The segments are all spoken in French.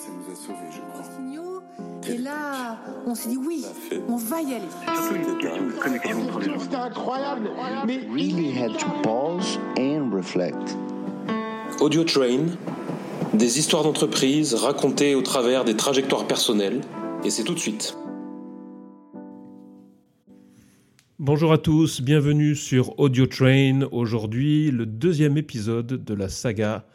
ça nous a sauvés, je crois. signaux. Et là, on s'est dit oui, on va y aller. surtout une question de connexion entre les gens. C'était incroyable. Mais really had to pause and reflect. Audio Train, des histoires d'entreprise racontées au travers des trajectoires personnelles, et c'est tout de suite. Bonjour à tous, bienvenue sur Audio Train. Aujourd'hui, le deuxième épisode de la saga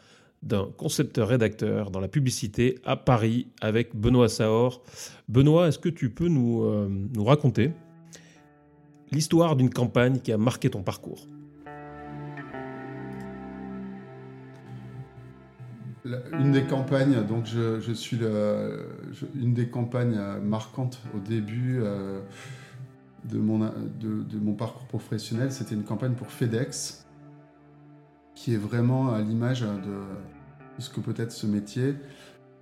d'un concepteur-rédacteur dans la publicité à Paris avec Benoît Saor. Benoît, est-ce que tu peux nous, euh, raconter l'histoire d'une campagne qui a marqué ton parcours? Une des campagnes, donc je, suis le, une des campagnes marquantes au début euh, de, mon, de, mon parcours professionnel, c'était une campagne pour FedEx, qui est vraiment à l'image de ce que peut être ce métier.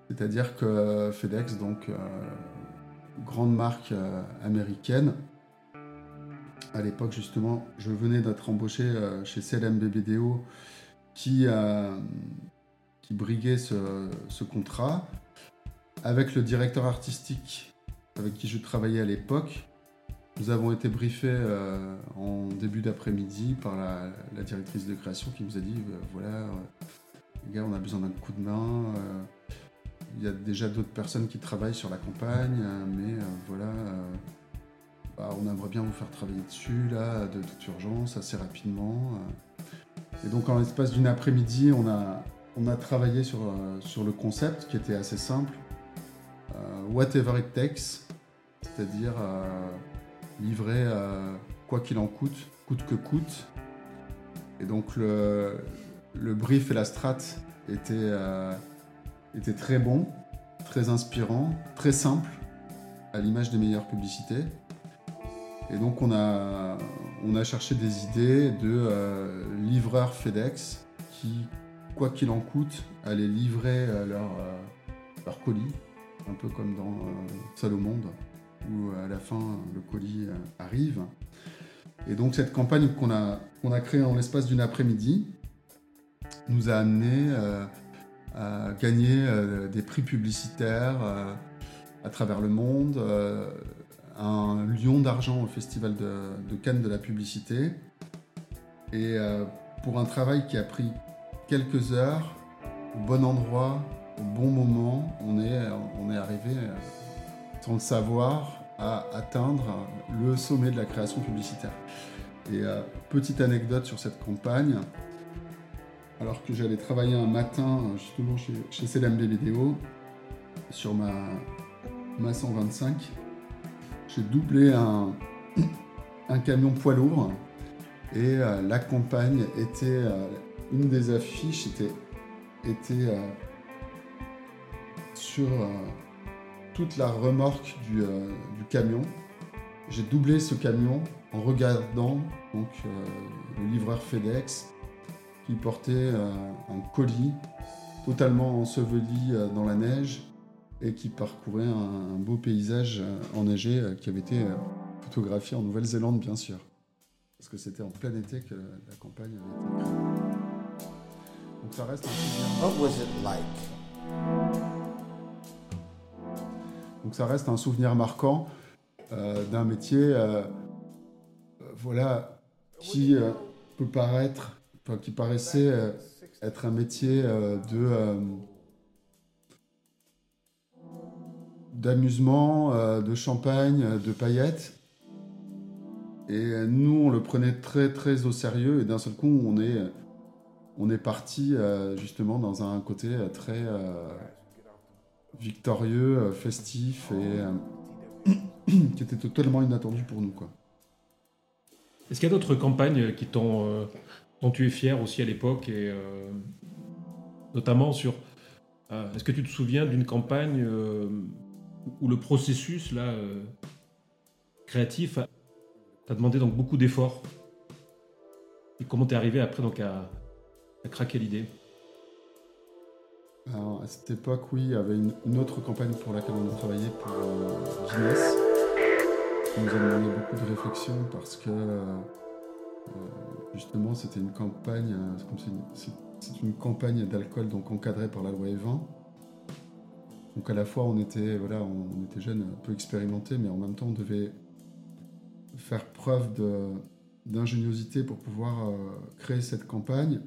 C'est-à-dire que FedEx, donc euh, grande marque euh, américaine, à l'époque justement, je venais d'être embauché euh, chez CLMBBDO, qui euh, qui briguait ce, contrat, avec le directeur artistique avec qui je travaillais à l'époque. Nous avons été briefés en début d'après-midi par la, directrice de création qui nous a dit voilà, les gars, on a besoin d'un coup de main. euh, Il y a déjà d'autres personnes qui travaillent sur la campagne, euh, mais euh, voilà, bah, on aimerait bien vous faire travailler dessus, là, de toute urgence, assez rapidement. Et donc, en l'espace d'une après-midi, on a, on a travaillé sur, sur le concept qui était assez simple. Whatever it takes, c'est-à-dire livrer quoi qu'il en coûte, coûte que coûte. Et donc le, le brief et la strat étaient, euh, étaient très bons, très inspirants, très simples, à l'image des meilleures publicités. Et donc on a, cherché des idées de euh, livreurs FedEx qui, quoi qu'il en coûte, allaient livrer euh, leur, colis, un peu comme dans euh, Seul au monde, où à la fin le colis arrive. Et donc cette campagne qu'on a créée en l'espace d'une après-midi nous a amené euh, à gagner euh, des prix publicitaires euh, à travers le monde, un lion d'argent au Festival de, Cannes de la publicité. Et pour un travail qui a pris quelques heures, au bon endroit, au bon moment, on est, arrivé, sans le savoir, à atteindre le sommet de la création publicitaire. Et petite anecdote sur cette campagne, alors que j'allais travailler un matin euh, justement chez, chez CLMB Vidéo, sur ma, ma 125, j'ai doublé un, camion poids lourd et euh, la campagne était, euh, une des affiches était, sur toute la remorque du, camion. J'ai doublé ce camion en regardant le livreur FedEx qui portait euh, un colis totalement enseveli euh, dans la neige et qui parcourait un, beau paysage euh, enneigé qui avait été photographié en Nouvelle-Zélande bien sûr. Parce que c'était en plein été que la campagne avait été créée. Donc ça reste un souvenir. What was it like? Donc ça reste un souvenir marquant euh, d'un métier, euh, voilà, qui euh, peut paraître, qui paraissait euh, être un métier euh, de euh, d'amusement, de champagne, de paillettes. Et nous, on le prenait très très au sérieux. Et d'un seul coup, on est on est parti justement dans un côté très victorieux, festif et qui était totalement inattendu pour nous. Quoi. Est-ce qu'il y a d'autres campagnes qui t'ont, tu es fier aussi à l'époque et euh, notamment sur. euh, Est-ce que tu te souviens d'une campagne euh, où le processus là créatif t'a demandé donc beaucoup d'efforts? Et comment t'es arrivé après donc à, craquer l'idée? Alors, à cette époque, oui, il y avait une, autre campagne pour laquelle on a travaillé pour Guinness. qui nous a demandé beaucoup de réflexion parce que justement c'était une campagne, euh, c'est une, campagne d'alcool donc encadrée par la loi Evin. Donc à la fois on était voilà, on, était jeunes, un peu expérimentés, mais en même temps on devait faire preuve d'ingéniosité pour pouvoir euh, créer cette campagne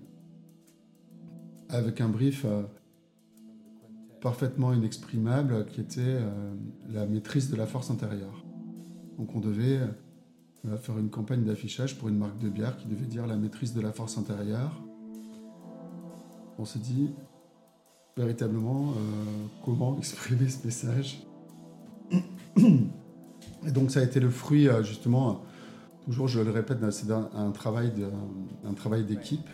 avec un brief euh, parfaitement inexprimable qui était euh, la maîtrise de la force intérieure. Donc on devait faire une campagne d'affichage pour une marque de bière qui devait dire la maîtrise de la force intérieure. On s'est dit véritablement comment exprimer ce message. Et donc ça a été le fruit justement toujours, je le répète, c'est un, travail d'équipe.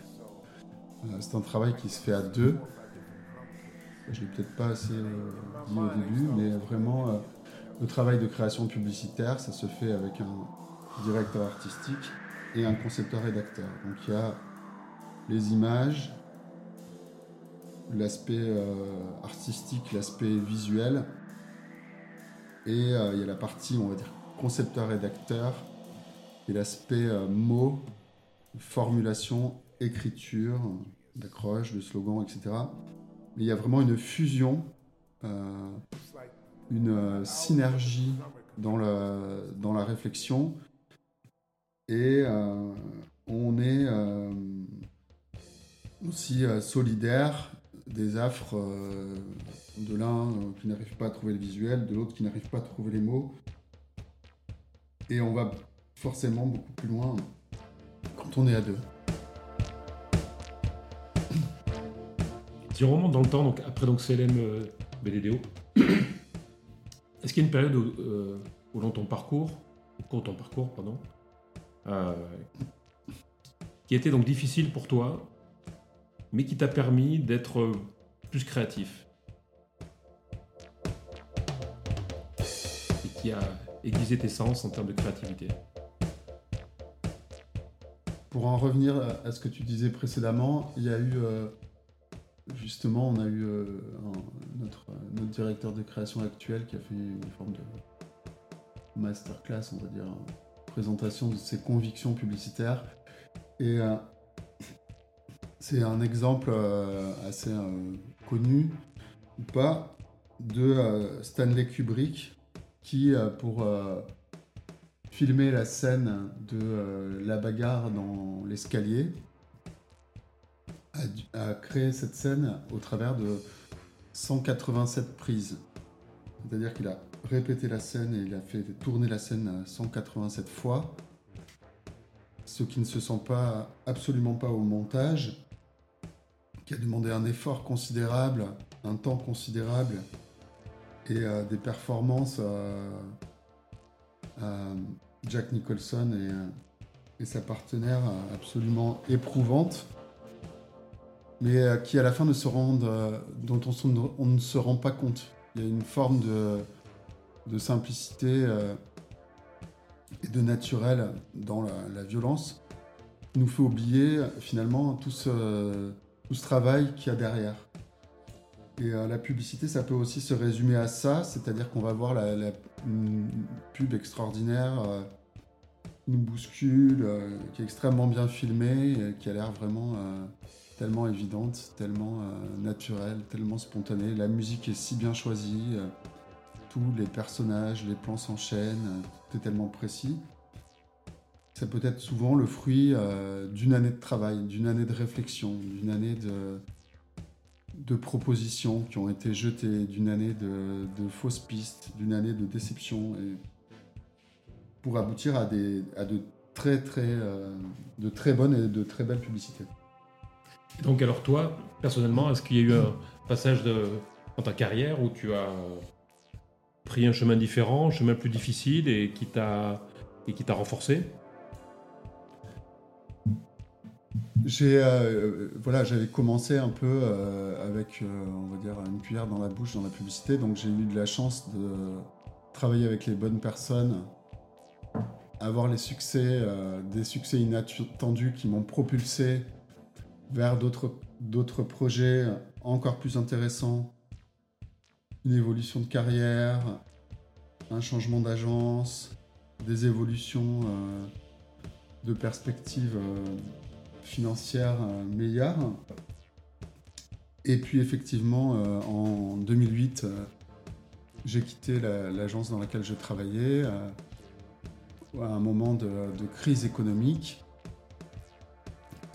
Euh, c'est un travail qui se fait à deux. Je ne l'ai peut-être pas assez euh, dit au début, mais vraiment, euh, le travail de création publicitaire, ça se fait avec un directeur artistique et un concepteur rédacteur. Donc il y a les images, l'aspect artistique, l'aspect visuel, et il y a la partie, on va dire, concepteur rédacteur et l'aspect euh, mots, formulation, écriture, d'accroche, de slogan, etc. Mais il y a vraiment une fusion, euh, une euh, synergie dans la, dans la réflexion. Et on est aussi solidaire des affres de l'un qui n'arrive pas à trouver le visuel, de l'autre qui n'arrive pas à trouver les mots. Et on va forcément beaucoup plus loin quand on est à deux. Si on remonte dans le temps, donc après donc CLM euh, BDDO, est-ce qu'il y a une période où, euh, dans ton parcours, ou ton parcours, pardon, euh, qui était donc difficile pour toi, mais qui t'a permis d'être plus créatif. Et qui a aiguisé tes sens en termes de créativité. Pour en revenir à ce que tu disais précédemment, il y a eu euh, justement, on a eu euh, notre, directeur de création actuel qui a fait une forme de masterclass, on va dire, de ses convictions publicitaires. Et euh, c'est un exemple assez connu ou pas de Stanley Kubrick qui, pour filmer la scène de euh, la bagarre dans l'escalier, a, créé cette scène au travers de 187 prises. C'est-à-dire qu'il a répété la scène et il a fait tourner la scène 187 fois, ce qui ne se sent pas absolument pas au montage, qui a demandé un effort considérable, un temps considérable et euh, des performances euh, Jack Nicholson euh, et, sa partenaire euh, absolument éprouvante, mais qui à la fin ne se rendent, dont on, ne se rend pas compte. Il y a une forme de, simplicité et de naturel dans la, violence qui nous fait oublier finalement tout ce, travail qu'il y a derrière. Et la publicité, ça peut aussi se résumer à ça, c'est-à-dire qu'on va voir la, une pub extraordinaire euh, nous bouscule, euh, qui est extrêmement bien filmée, qui a l'air vraiment euh, tellement évidente, tellement naturelle, tellement spontanée. La musique est si bien choisie, tous les personnages, les plans s'enchaînent, tout est tellement précis. Ça peut être souvent le fruit d'une année de travail, d'une année de réflexion, d'une année de, de propositions qui ont été jetées, d'une année de, fausses pistes, d'une année de déception, et pour aboutir à, des, à de très très euh, de très bonnes et de très belles publicités. Donc alors toi, personnellement, est-ce qu'il y a eu un passage de, dans ta carrière où tu as pris un chemin différent, un chemin plus difficile et qui t'a et qui t'a renforcé j'ai euh, voilà, j'avais commencé un peu euh, avec, euh, on va dire, une cuillère dans la bouche dans la publicité, donc j'ai eu de la chance de travailler avec les bonnes personnes, avoir les succès, des succès inattendus qui m'ont propulsé vers d'autres d'autres projets encore plus intéressants, une évolution de carrière, un changement d'agence, des évolutions de perspectives financière euh, meilleure. Et puis effectivement, euh, en 2008, euh, j'ai quitté l'agence dans laquelle je travaillais à un moment de, crise économique.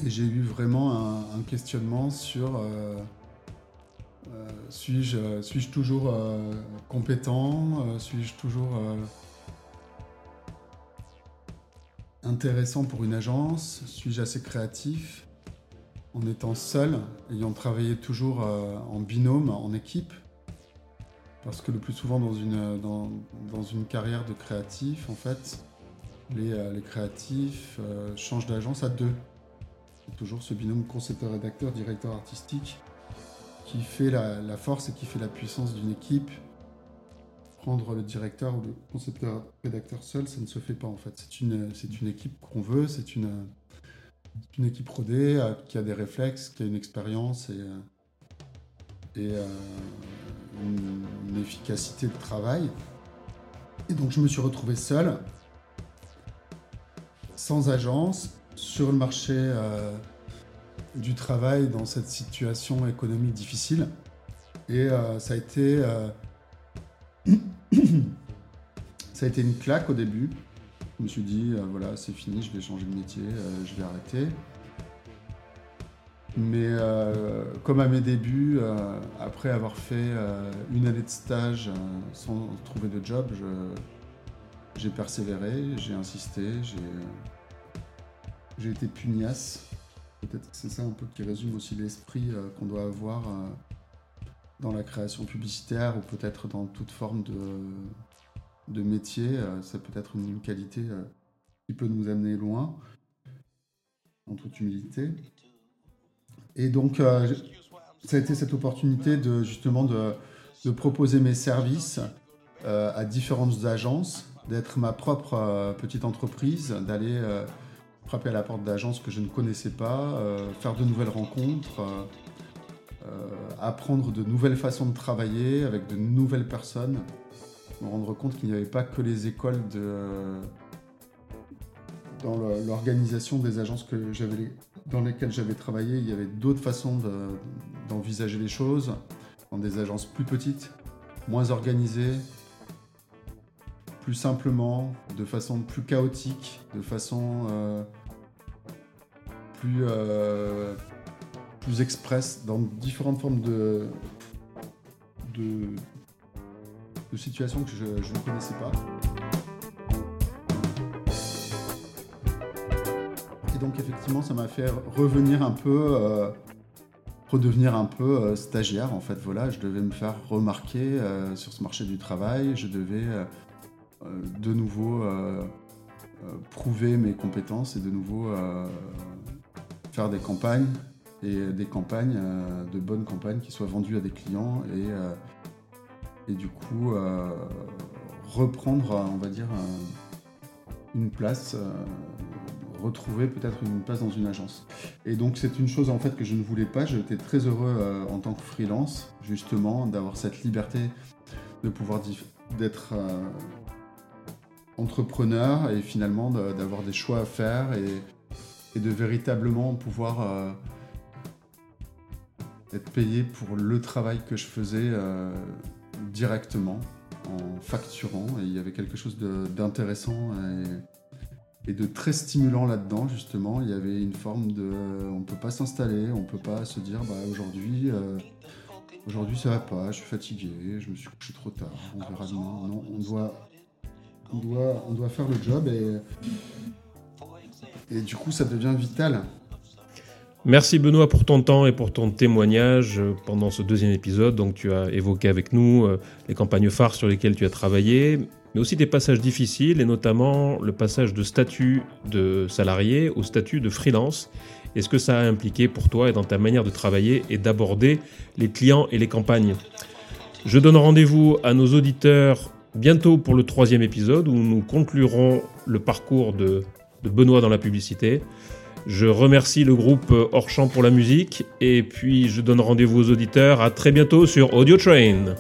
Et j'ai eu vraiment un, questionnement sur suis-je suis -je toujours compétent Suis-je toujours intéressant pour une agence Suis-je assez créatif En étant seul, ayant travaillé toujours euh, en binôme, en équipe, parce que le plus souvent dans une, carrière de créatif, en fait, les, euh, créatifs euh, changent d'agence à deux. Toujours ce binôme concepteur-rédacteur, directeur artistique qui fait la force et qui fait la puissance d'une équipe prendre le directeur ou le concepteur rédacteur seul, ça ne se fait pas en fait. C'est une, c'est une équipe qu'on veut, c'est une, une équipe rodée euh, qui a des réflexes, qui a une expérience et, euh, et euh, une, efficacité de travail. Et donc je me suis retrouvé seul, sans agence, sur le marché du travail dans cette situation économique difficile. Et ça a été ça a été une claque au début. Je me suis dit, euh, voilà, c'est fini, je vais changer de métier, euh, je vais arrêter. Mais euh, comme à mes débuts, après avoir fait une année de stage sans trouver de job, j'ai persévéré, j'ai insisté, j'ai été pugnace. Peut-être que c'est ça un peu qui résume aussi l'esprit qu'on doit avoir dans la création publicitaire ou peut-être dans toute forme de, métier. Euh, ça peut être une, qualité euh, qui peut nous amener loin, en toute humilité. Et donc, euh, ça a été cette opportunité de justement de proposer mes services à différentes agences, d'être ma propre petite entreprise, d'aller frapper à la porte d'agences que je ne connaissais pas, faire de nouvelles rencontres euh, apprendre de nouvelles façons de travailler avec de nouvelles personnes, me rendre compte qu'il n'y avait pas que les écoles de, dans l'organisation des agences que dans lesquelles j'avais travaillé, il y avait d'autres façons d'envisager les choses, dans des agences plus petites, moins organisées, plus simplement, de façon plus chaotique, de façon euh, plus, euh, plus express dans différentes formes de, de, situations que je, ne connaissais pas. Et donc effectivement, ça m'a fait revenir un peu, euh, redevenir un peu euh, stagiaire. En fait, voilà, je devais me faire remarquer sur ce marché du travail. Je devais de nouveau prouver mes compétences et de nouveau faire des campagnes et des campagnes, euh, de bonnes campagnes qui soient vendues à des clients et, euh, du coup euh, reprendre, on va dire, une place, retrouver peut-être une place dans une agence. Et donc c'est une chose en fait que je ne voulais pas. J'étais très heureux en tant que freelance, justement, d'avoir cette liberté de pouvoir d'être entrepreneur et finalement d'avoir des choix à faire et, de véritablement pouvoir être payé pour le travail que je faisais euh, directement en facturant. Et il y avait quelque chose d'intéressant et, de très stimulant là-dedans, justement. Il y avait une forme de. On ne peut pas s'installer, on ne peut pas se dire bah, aujourd'hui. Euh, aujourd'hui ça va pas, je suis fatigué, je me suis couché trop tard, on verra demain. Non, on doit, on doit, faire le job et, et du coup ça devient vital. Merci Benoît pour ton temps et pour ton témoignage euh, pendant ce deuxième épisode. Donc tu as évoqué avec nous euh, les campagnes phares sur lesquelles tu as travaillé, mais aussi des passages difficiles et notamment le passage de statut de salarié au statut de freelance. est ce que ça a impliqué pour toi et dans ta manière de travailler et d'aborder les clients et les campagnes? Je donne rendez-vous à nos auditeurs bientôt pour le troisième épisode où nous conclurons le parcours de, Benoît dans la publicité. Je remercie le groupe Hors Champ pour la musique et puis je donne rendez-vous aux auditeurs à très bientôt sur Audio Train.